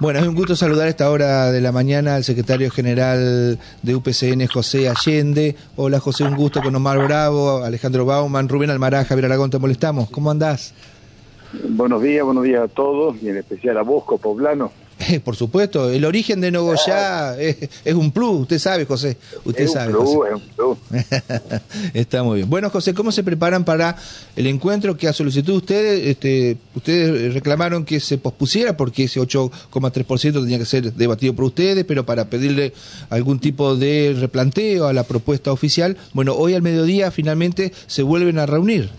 Bueno, es un gusto saludar a esta hora de la mañana al secretario general de UPCN, José Allende. Hola José, un gusto con Omar Bravo, Alejandro Bauman, Rubén Almará, Javier Aragón, te molestamos. ¿Cómo andás? Buenos días, buenos días a todos y en especial a vos, Poblano. Por supuesto, el origen de Nogoyá es, es, un plus, usted sabe, José. Usted es sabe. Un plus, José. es un plus. Está muy bien. Bueno, José, ¿cómo se preparan para el encuentro que a solicitud de ustedes, este, ustedes reclamaron que se pospusiera porque ese 8,3% tenía que ser debatido por ustedes, pero para pedirle algún tipo de replanteo a la propuesta oficial, bueno, hoy al mediodía finalmente se vuelven a reunir.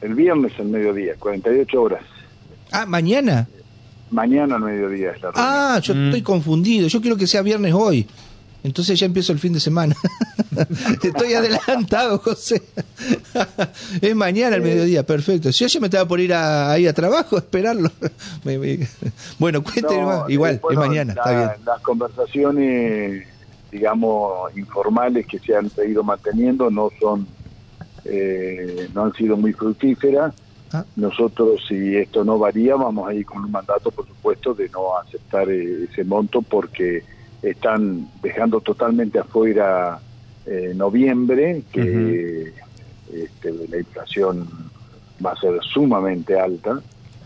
El viernes al mediodía, 48 horas. Ah, mañana. Mañana al mediodía es la reunión. Ah, yo estoy confundido. Yo quiero que sea viernes hoy. Entonces ya empiezo el fin de semana. Estoy adelantado, José. es mañana al mediodía, perfecto. Si yo ya me estaba por ir a, ahí a trabajo a esperarlo. Bueno, cuéntenme No. Igual, eh, bueno, es mañana, la- está bien. Las conversaciones, digamos, informales que se han seguido manteniendo no son, eh, no han sido muy fructíferas. Ah. Nosotros, si esto no varía, vamos a ir con un mandato, por supuesto, de no aceptar eh, ese monto porque están dejando totalmente afuera eh, noviembre, que este, la inflación va a ser sumamente alta.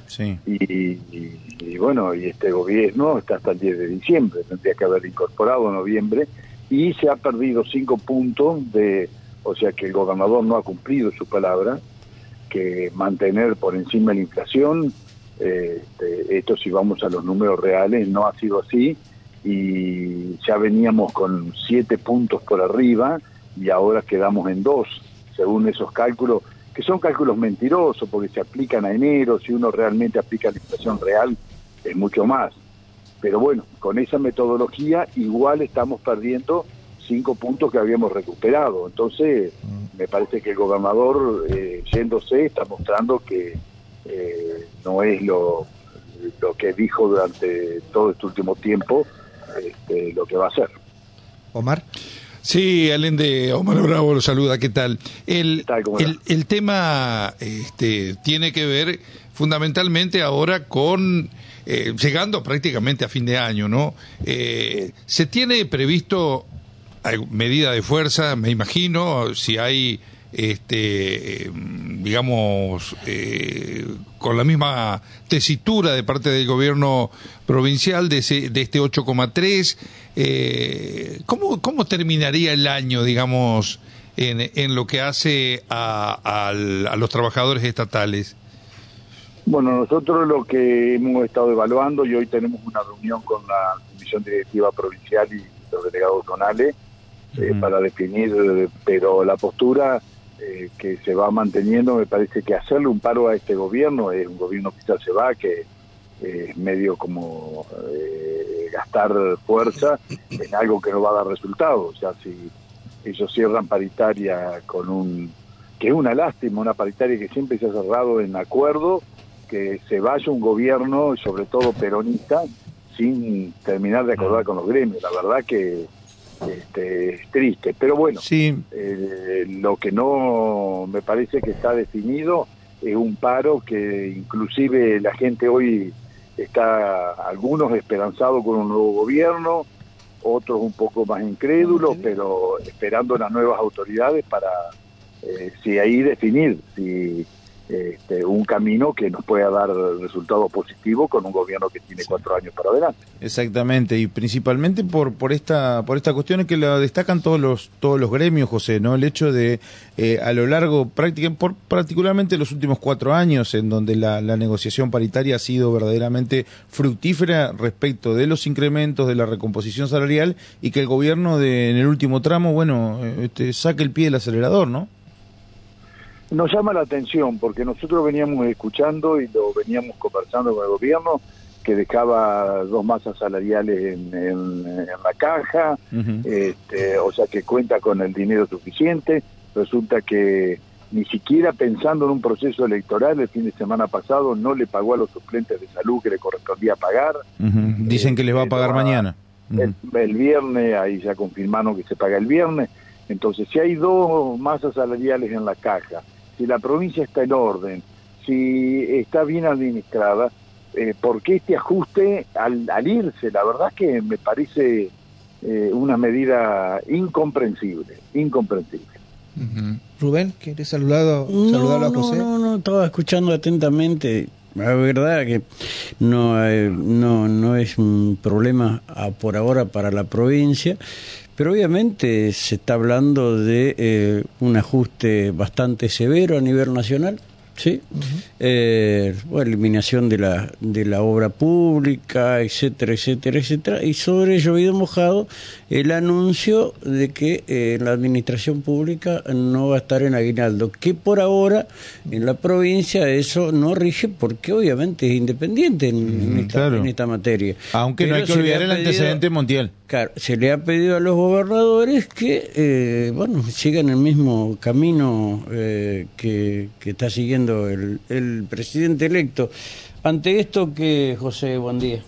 Sí. Y, y- y bueno, y este gobierno está hasta el 10 de diciembre, tendría que haber incorporado noviembre, y se ha perdido cinco puntos de, o sea que el gobernador no ha cumplido su palabra, que mantener por encima la inflación, eh, este, esto si vamos a los números reales, no ha sido así, y ya veníamos con siete puntos por arriba, y ahora quedamos en dos, según esos cálculos, que son cálculos mentirosos porque se aplican a enero, si uno realmente aplica la inflación real es mucho más. Pero bueno, con esa metodología igual estamos perdiendo cinco puntos que habíamos recuperado. Entonces, me parece que el gobernador, eh, yéndose, está mostrando que eh, no es lo, lo que dijo durante todo este último tiempo este, lo que va a hacer. Omar. Sí, Allende, Omar Bravo lo saluda, ¿qué tal? El, ¿Qué tal? ¿Cómo el, el tema este, tiene que ver fundamentalmente ahora con, eh, llegando prácticamente a fin de año, ¿no? Eh, ¿Se tiene previsto medida de fuerza, me imagino, si hay, este, digamos, eh, con la misma tesitura de parte del gobierno provincial de, ese, de este 8,3? Eh, ¿cómo, ¿Cómo terminaría el año, digamos, en, en lo que hace a, al- a los trabajadores estatales? Bueno, nosotros lo que hemos estado evaluando y hoy tenemos una reunión con la Comisión Directiva Provincial y los delegados zonales eh, para definir, eh, pero la postura eh, que se va manteniendo me parece que hacerle un paro a este gobierno, es un gobierno que ya se va, que eh, es medio como eh, gastar fuerza en algo que no va a dar resultado. O sea, si ellos cierran paritaria con un... que es una lástima, una paritaria que siempre se ha cerrado en acuerdo, que se vaya un gobierno, sobre todo peronista, sin terminar de acordar con los gremios. La verdad que este, es triste. Pero bueno, Sí, eh, lo que no me parece que está definido es un paro que inclusive la gente hoy está, algunos esperanzados con un nuevo gobierno, otros un poco más incrédulos, pero esperando las nuevas autoridades para, eh, si ahí definir si este, un camino que nos pueda dar resultados positivos con un gobierno que tiene cuatro años para adelante. exactamente, y principalmente por por esta por esta cuestión que lo destacan todos los todos los gremios, José, no el hecho de eh, a lo largo prácticamente por particularmente los últimos cuatro años en donde la, la negociación paritaria ha sido verdaderamente fructífera respecto de los incrementos de la recomposición salarial y que el gobierno de en el último tramo, bueno, eh, este, saque el pie del acelerador, ¿no? Nos llama la atención porque nosotros veníamos escuchando y lo veníamos conversando con el gobierno que dejaba dos masas salariales en, en- en la caja, este, o sea que cuenta con el dinero suficiente. Resulta que ni siquiera pensando en un proceso electoral el fin de semana pasado no le pagó a los suplentes de salud que le correspondía pagar. Ujú. Dicen que les va a pagar Eh, no, mañana. El, el viernes, ahí ya confirmaron que se paga el viernes. Entonces, si hay dos masas salariales en la caja, si la provincia está en orden, si está bien administrada, eh, por qué este ajuste al, al irse. La verdad que me parece eh, una medida incomprensible, incomprensible. Rubén, ¿quieres saludar, no, a José? No, no, no, estaba escuchando atentamente. La verdad que no, eh, no, no es un problema ah, por ahora para la provincia, pero obviamente se está hablando de eh, un ajuste bastante severo a nivel nacional ¿sí? Eh, eliminación de la, de la obra pública, etcétera, etcétera, etcétera. Y sobre llovido mojado el anuncio de que eh, la administración pública no va a estar en aguinaldo, que por ahora en la provincia eso no rige porque obviamente es independiente en, esta, materia. Aunque no hay que olvidar el antecedente mundial. Claro, se le ha pedido a los gobernadores que, eh, bueno, sigan el mismo camino eh, que, está siguiendo el, el, presidente electo. Ante esto, que José, buen día.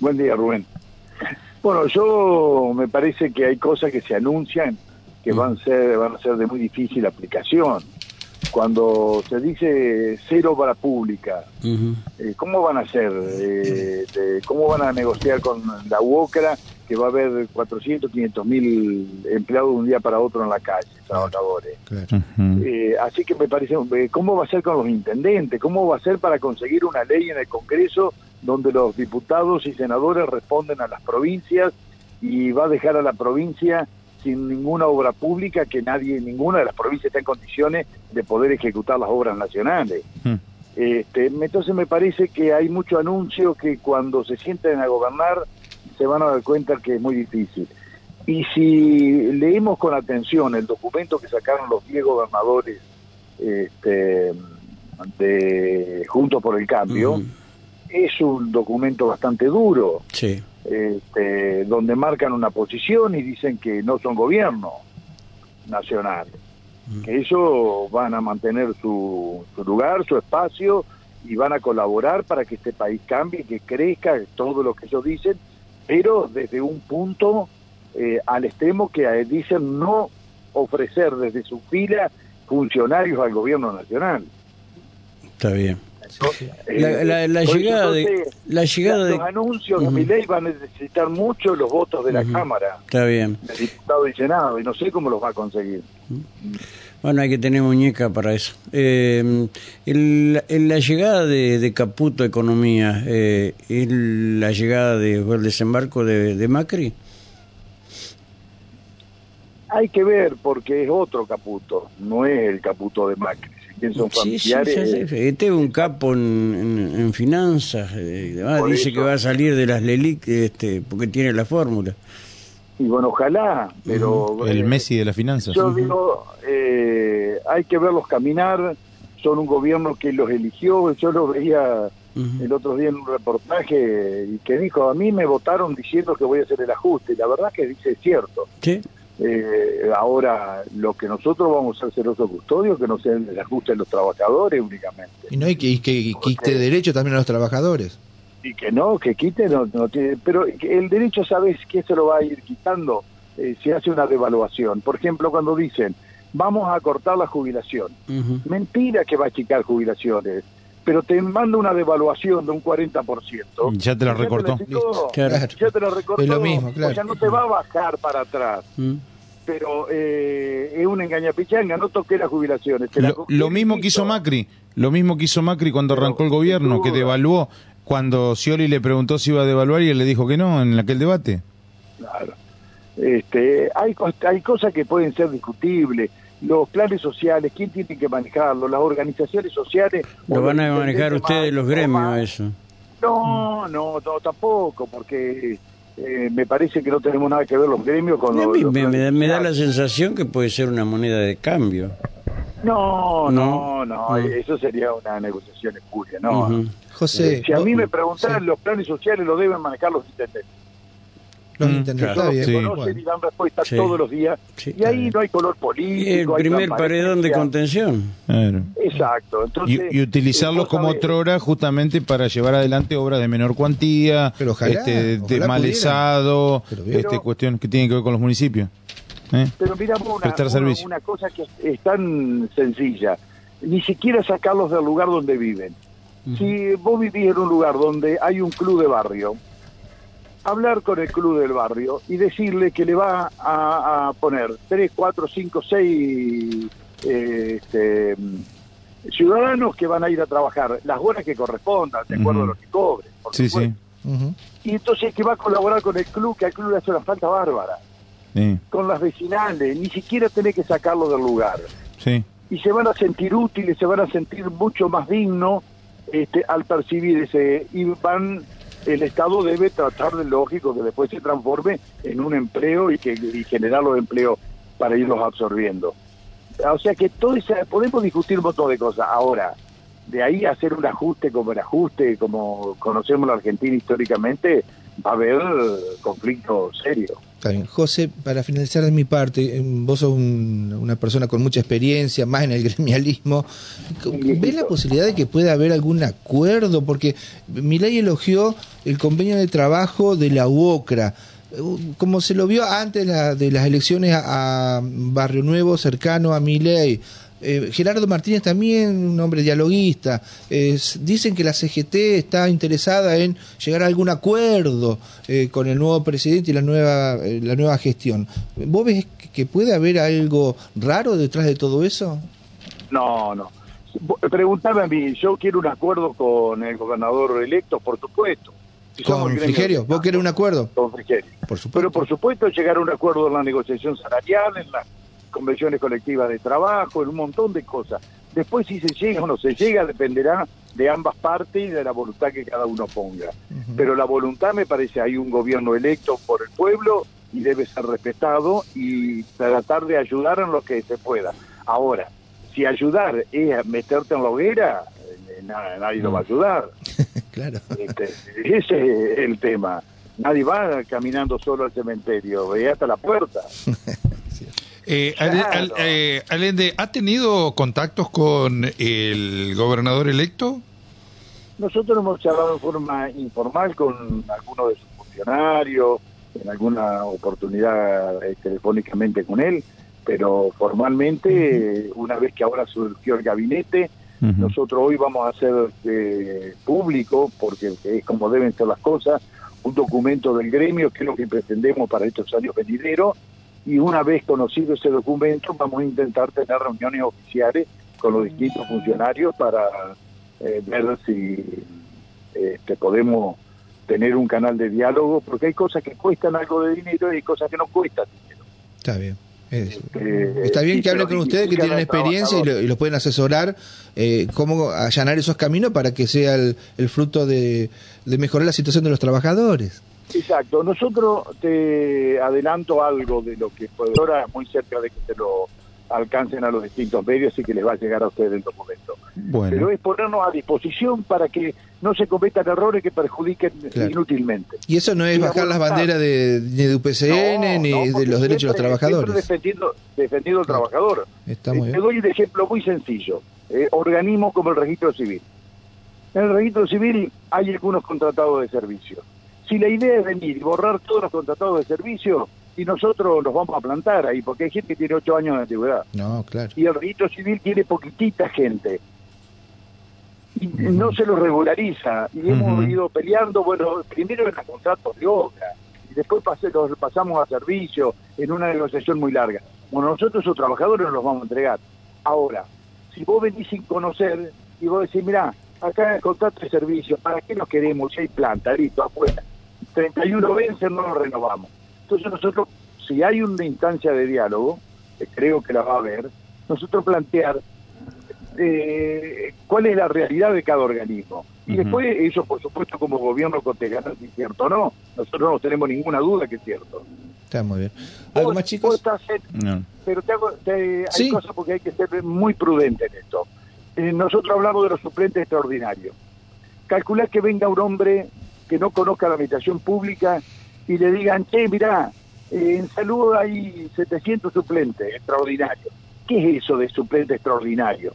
Buen día, Rubén. Bueno, yo me parece que hay cosas que se anuncian que mm. van a ser van a ser de muy difícil aplicación cuando se dice cero para pública, eh, ¿cómo van a hacer? Eh, ¿Cómo van a negociar con la UOCRA que va a haber 400, 500 mil empleados de un día para otro en la calle, trabajadores? Eh, así que me parece, ¿cómo va a ser con los intendentes? ¿Cómo va a ser para conseguir una ley en el Congreso donde los diputados y senadores responden a las provincias y va a dejar a la provincia sin ninguna obra pública que nadie, ninguna de las provincias está en condiciones de poder ejecutar las obras nacionales. Este, entonces me parece que hay mucho anuncio que cuando se sienten a gobernar se van a dar cuenta que es muy difícil. Y si leemos con atención el documento que sacaron los 10 gobernadores este, de Juntos por el Cambio, es un documento bastante duro. Sí este, donde marcan una posición y dicen que no son gobierno nacional, mm. que ellos van a mantener su, su lugar, su espacio y van a colaborar para que este país cambie, que crezca, todo lo que ellos dicen, pero desde un punto eh, al extremo que dicen no ofrecer desde su fila funcionarios al gobierno nacional. Está bien. La, la, llegada de la llegada de los anuncios de mi ley van a necesitar mucho los votos de la cámara. Está bien. Del diputado y senado y no sé cómo los va a conseguir bueno hay que tener muñeca para eso. Eh, el, la llegada de, Caputo Economía eh, la llegada de el desembarco de, de Macri. Hay que ver porque es otro Caputo no es el Caputo de Macri. Son familiares. este es un capo en, finanzas, eh, dice que va a salir de las LELIC este, porque tiene la fórmula. Y bueno, ojalá, pero... El Messi de las finanzas. Yo digo, eh, hay que verlos caminar, son un gobierno que los eligió, yo lo veía el otro día en un reportaje y que dijo, a mí me votaron diciendo que voy a hacer el ajuste, y la verdad que dice es cierto. Sí. Eh, ahora, lo que nosotros vamos a hacer otro custodio, que no sea el ajuste de los trabajadores únicamente. Y no, y que, que quite derecho también a los trabajadores. Y que no, que quite, no, tiene, pero el derecho, ¿sabes que se lo va a ir quitando? Eh, se hace una devaluación. Por ejemplo, cuando dicen, vamos a cortar la jubilación. Mentira que va a quitar jubilaciones pero te manda una devaluación de un 40%. Ya te lo recortó. Ya te lo recortó. Es lo mismo, claro. O sea, no te va a bajar para atrás. Pero eh, es una engañapichanga, no toqué las jubilaciones. lo, mismo que hizo Macri, lo mismo que hizo Macri cuando arrancó el gobierno, que devaluó cuando Scioli le preguntó si iba a devaluar y él le dijo que no en aquel debate. Claro. Este, hay, hay cosas que pueden ser discutibles los planes sociales, quién tiene que manejarlo, las organizaciones sociales. Lo van a manejar ustedes los gremios eso. No, no, no, tampoco, porque eh, me parece que no tenemos nada que ver los gremios con los, me, da la sensación que puede ser una moneda de cambio. No, no, no, eso sería una negociación espuria, no. José, si a mí me preguntaran, los planes sociales lo deben manejar los intendentes los mm, conocen y dan respuesta todos los días. y ahí no hay color político. el primer paredón de contención. Exacto. y, utilizarlos como otrora justamente para llevar adelante obras de menor cuantía, este, de malezado, este, cuestiones que tienen que ver con los municipios. ¿eh? Pero mira una, una cosa que es tan sencilla, ni siquiera sacarlos del lugar donde viven Si vos vivís en un lugar donde hay un club de barrio, hablar con el club del barrio y decirle que le va a, poner 3, 4, 5, 6 ciudadanos que van a ir a trabajar las horas que correspondan, de acuerdo a lo que cobren. sí, sí. Y entonces que va a colaborar con el club, que al club le hace una falta bárbara. Con las vecinales, ni siquiera tiene que sacarlo del lugar. Sí. Y se van a sentir útiles, se van a sentir mucho más dignos este, al percibir ese. Y van el Estado debe tratar de lógico que después se transforme en un empleo y que generar los empleos para irlos absorbiendo. O sea que todo esa, podemos discutir un montón de cosas. Ahora, de ahí hacer un ajuste como el ajuste, como conocemos la Argentina históricamente, va a haber conflictos serios. Está bien. José, para finalizar de mi parte, vos sos una persona con mucha experiencia, más en el gremialismo. ¿Ves la posibilidad de que pueda haber algún acuerdo? Porque Milay elogió el convenio de trabajo de la UOCRA como se lo vio antes de las elecciones a, Barrio Nuevo, cercano a Miley. Eh, Gerardo Martínez también, un hombre dialoguista. dicen que la CGT está interesada en llegar a algún acuerdo eh, con el nuevo presidente y la nueva, eh, la nueva gestión. ¿Vos ves que puede haber algo raro detrás de todo eso? No, no. Pregúntame a mí, yo quiero un acuerdo con el gobernador electo, por supuesto ¿Con Frigerio? ¿Vos querés un acuerdo? Con Frigerio. Por supuesto. Pero por supuesto llegar a un acuerdo en la negociación salarial, en las convenciones colectivas de trabajo, en un montón de cosas. Después si se llega o no se llega dependerá de ambas partes y de la voluntad que cada uno ponga. Pero la voluntad me parece, hay un gobierno electo por el pueblo y debe ser respetado y tratar de ayudar en lo que se pueda. Ahora, si ayudar es meterte en la hoguera, eh, nadie lo va a ayudar. claro. Este, ese es el tema. Nadie va caminando solo al cementerio, ve hasta la puerta. eh, eh, Alende, ¿ha tenido contactos con el gobernador electo? Nosotros hemos charlado en forma informal con algunos de sus funcionarios, en alguna oportunidad eh, telefónicamente con él, pero formalmente, una vez que ahora surgió el gabinete, nosotros hoy vamos a hacer eh, público, porque es como deben ser las cosas, un documento del gremio, que es lo que pretendemos para estos años venideros, y una vez conocido ese documento vamos a intentar tener reuniones oficiales con los distintos funcionarios para eh, ver si este, podemos tener un canal de diálogo, porque hay cosas que cuestan algo de dinero y hay cosas que no cuestan dinero. Está bien. Eh, está bien que hablen con ustedes que tienen experiencia y, los pueden asesorar eh, cómo allanar esos caminos para que sea el, fruto de, mejorar la situación de los trabajadores. Exacto. Nosotros te adelanto algo de lo que puede ahora muy cerca de que se lo alcancen a los distintos medios y que les va a llegar a ustedes el documento. Pero es ponernos a disposición para que no se cometan errores que perjudiquen inútilmente. Y eso no es bajar las banderas de, ni de UPCN ni de los derechos de los trabajadores. defendiendo, defendiendo al trabajador. Está muy Te doy un ejemplo muy sencillo. Eh, organismos como el registro civil. En el registro civil hay algunos contratados de servicio. Si la idea es venir y borrar todos los contratados de servicio, y nosotros nos vamos a plantar ahí, porque hay gente que tiene ocho años de antigüedad. No, claro. Y el registro civil tiene poquitita gente. Y no se lo regulariza. Y hemos ido peleando, bueno, primero en los contratos de obra, y después los pasamos a servicio en una negociación muy larga. Bueno, nosotros esos trabajadores nos los vamos a entregar. Ahora, si vos venís sin conocer y vos decís, mira, acá en el contrato de servicio, ¿para qué nos queremos? Si hay planta, listo, afuera. 31 veces no lo renovamos. Entonces nosotros, si hay una instancia de diálogo, que creo que la va a haber, nosotros plantear eh, cuál es la realidad de cada organismo. Y después ellos, por supuesto, como gobierno cotejan si es cierto o no. Nosotros no tenemos ninguna duda que es cierto. Está muy bien. ¿Algo más, chicos? Pero te hago, hay cosas porque hay que ser muy prudente en esto. Eh, nosotros hablamos de los suplentes extraordinarios. Calcular que venga un hombre que no conozca la administración pública y le digan, che, mirá, eh, en salud hay 700 suplentes extraordinarios. ¿Qué es eso de suplente extraordinario?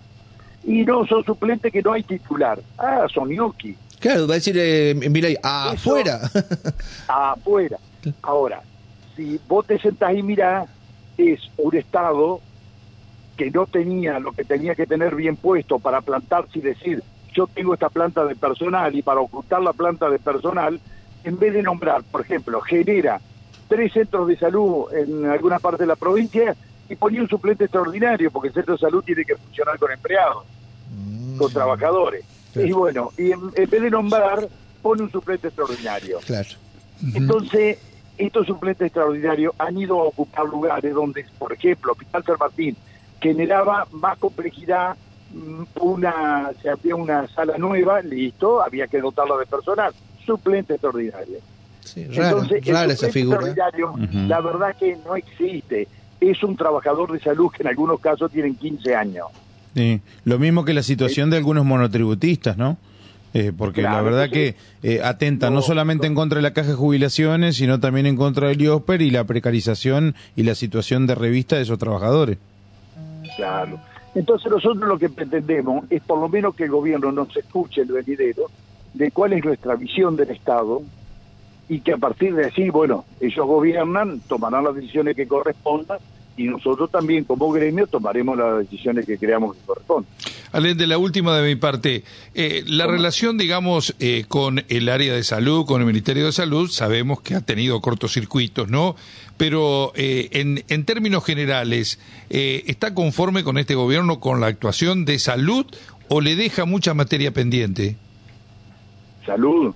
Y no, son suplentes que no hay titular. Ah, son gnocchi. Claro, va a decir, eh, mira, afuera. afuera. Ahora, si vos te sentás y mirás, es un Estado que no tenía lo que tenía que tener bien puesto para plantarse y decir, yo tengo esta planta de personal y para ocultar la planta de personal, en vez de nombrar, por ejemplo, genera tres centros de salud en alguna parte de la provincia y ponía un suplente extraordinario, porque el centro de salud tiene que funcionar con empleados, Mm, con trabajadores. Claro. Y bueno, y en, en vez de nombrar, pone un suplente extraordinario. Claro. Entonces, estos suplentes extraordinarios han ido a ocupar lugares donde, por ejemplo, Hospital San Martín generaba más complejidad, una se abría una sala nueva, listo, había que dotarla de personal, suplente extraordinario. Sí, rara, Entonces, rara esa suplente figura. extraordinario, la verdad que no existe. Es un trabajador de salud que en algunos casos tienen 15 años. Sí, lo mismo que la situación de algunos monotributistas, ¿no? Eh, porque la verdad que eh, atenta no, no, solamente en contra de la caja de jubilaciones, sino también en contra del IOSPER y la precarización y la situación de revista de esos trabajadores. Claro. Entonces nosotros lo que pretendemos es por lo menos que el gobierno nos escuche el venidero de cuál es nuestra visión del Estado y que a partir de así, bueno, ellos gobiernan, tomarán las decisiones que correspondan y nosotros también como gremio tomaremos las decisiones que creamos que correspondan. Allende, la última de mi parte. Eh, la relación, digamos, eh, con el área de salud, con el Ministerio de Salud, sabemos que ha tenido cortocircuitos, ¿no? Pero eh, en, en términos generales, eh, ¿está conforme con este gobierno con la actuación de salud o le deja mucha materia pendiente? Salud.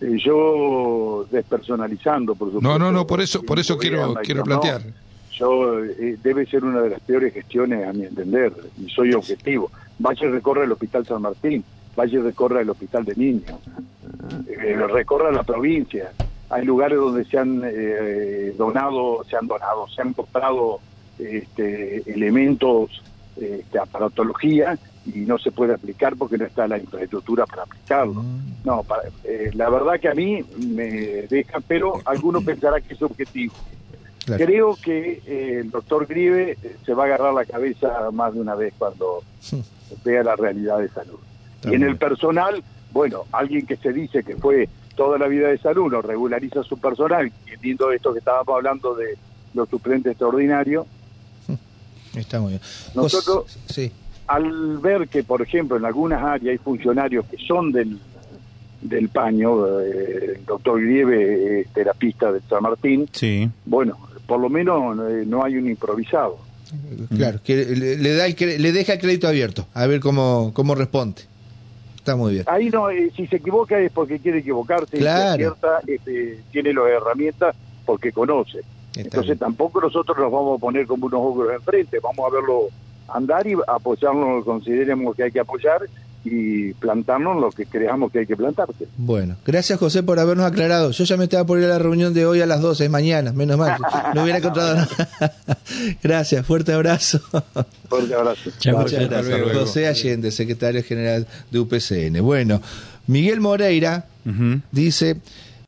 Eh, yo despersonalizando, por supuesto. No, no, no, por eso, por eso quiero, quiero no, plantear. yo eh, debe ser una de las peores gestiones a mi entender y soy objetivo y recorre el hospital San Martín y recorre el hospital de niños eh, recorra la provincia. Hay lugares donde se han eh, donado se han donado se han comprado este, elementos de aparatología y no se puede aplicar porque no está la infraestructura para aplicarlo. No para- eh, la verdad que a mí me deja pero alguno pensará que es objetivo Claro. Creo que eh, el doctor Grieve eh, se va a agarrar la cabeza más de una vez cuando vea la realidad de salud. Y en el personal, bueno, alguien que se dice que fue toda la vida de salud, no regulariza su personal, viendo esto que estábamos hablando de los suplentes extraordinarios, Está muy bien. Nosotros- Vos- sí. al ver que, por ejemplo, en algunas áreas hay funcionarios que son del, del paño, eh, el doctor Grieve es terapista de San Martín, Sí. bueno, por lo menos eh, no hay un improvisado. Claro, que le, le da el le deja el crédito abierto, a ver cómo, cómo responde. Está muy bien. Ahí no, eh, si se equivoca es porque quiere equivocarse, Claro. acierta, este, tiene las herramientas porque conoce. Está Entonces bien. tampoco nosotros nos vamos a poner como unos ogros enfrente, vamos a verlo andar y apoyarnos en lo que consideremos que hay que apoyar y plantarnos lo que creamos que hay que plantarse. Bueno, gracias José por habernos aclarado. Yo ya me estaba por ir a la reunión de hoy a las 12, es mañana, menos mal. No hubiera encontrado nada. gracias, fuerte abrazo. Fuerte abrazo. Chao, Muchas José. gracias. Luego. José Allende, secretario general de UPCN. Bueno, Miguel Moreira dice